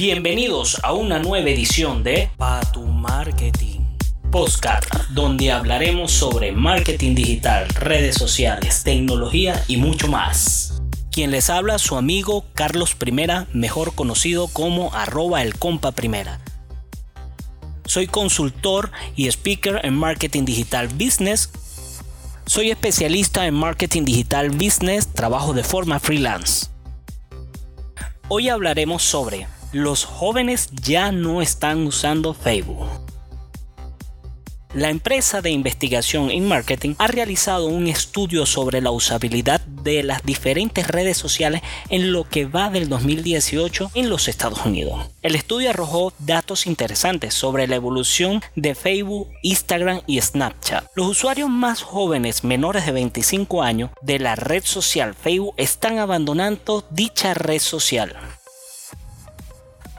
Bienvenidos a una nueva edición de Pa tu Marketing Postcard, donde hablaremos sobre marketing digital, redes sociales, tecnología y mucho más. Quien les habla su amigo Carlos Primera, mejor conocido como arroba el compa primera. Soy consultor y speaker en marketing digital business. Soy especialista en marketing digital business, trabajo de forma freelance. Hoy hablaremos sobre los jóvenes ya no están usando Facebook. La empresa de investigación en marketing ha realizado un estudio sobre la usabilidad de las diferentes redes sociales en lo que va del 2018 en los Estados Unidos. El estudio arrojó datos interesantes sobre la evolución de Facebook, Instagram y Snapchat. Los usuarios más jóvenes menores de 25 años de la red social Facebook están abandonando dicha red social.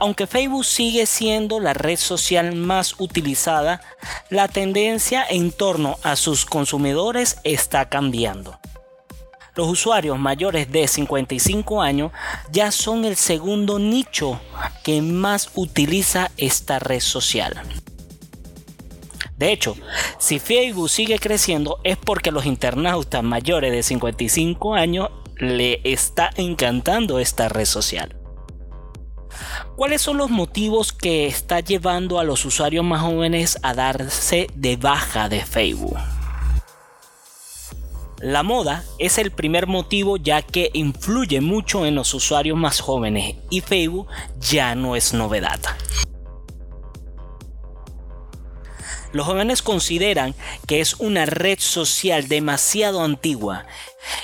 Aunque Facebook sigue siendo la red social más utilizada, la tendencia en torno a sus consumidores está cambiando. Los usuarios mayores de 55 años ya son el segundo nicho que más utiliza esta red social. De hecho, si Facebook sigue creciendo es porque los internautas mayores de 55 años le está encantando esta red social. ¿Cuáles son los motivos que está llevando a los usuarios más jóvenes a darse de baja de Facebook? La moda es el primer motivo ya que influye mucho en los usuarios más jóvenes y Facebook ya no es novedad. Los jóvenes consideran que es una red social demasiado antigua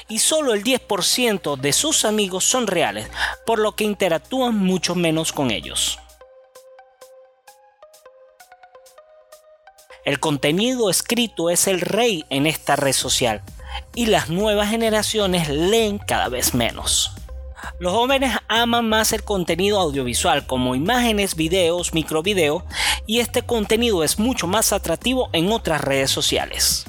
y solo el 10% de sus amigos son reales, por lo que interactúan mucho menos con ellos. El contenido escrito es el rey en esta red social y las nuevas generaciones leen cada vez menos. Los jóvenes aman más el contenido audiovisual como imágenes, videos, microvideos y este contenido es mucho más atractivo en otras redes sociales.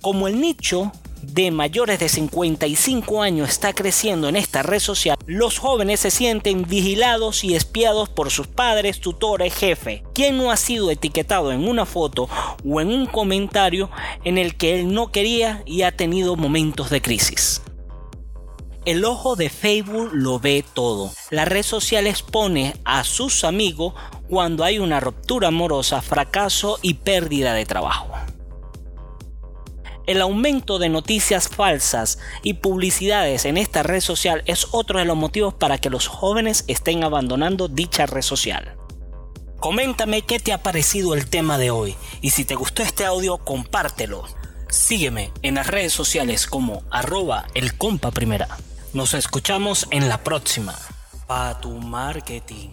Como el nicho de mayores de 55 años está creciendo en esta red social, los jóvenes se sienten vigilados y espiados por sus padres, tutores, jefe, quien no ha sido etiquetado en una foto o en un comentario en el que él no quería y ha tenido momentos de crisis. El ojo de Facebook lo ve todo. La red social expone a sus amigos cuando hay una ruptura amorosa, fracaso y pérdida de trabajo. El aumento de noticias falsas y publicidades en esta red social es otro de los motivos para que los jóvenes estén abandonando dicha red social. Coméntame qué te ha parecido el tema de hoy y si te gustó este audio compártelo. Sígueme en las redes sociales como arroba el compa. Nos escuchamos en la próxima. Pa tu marketing.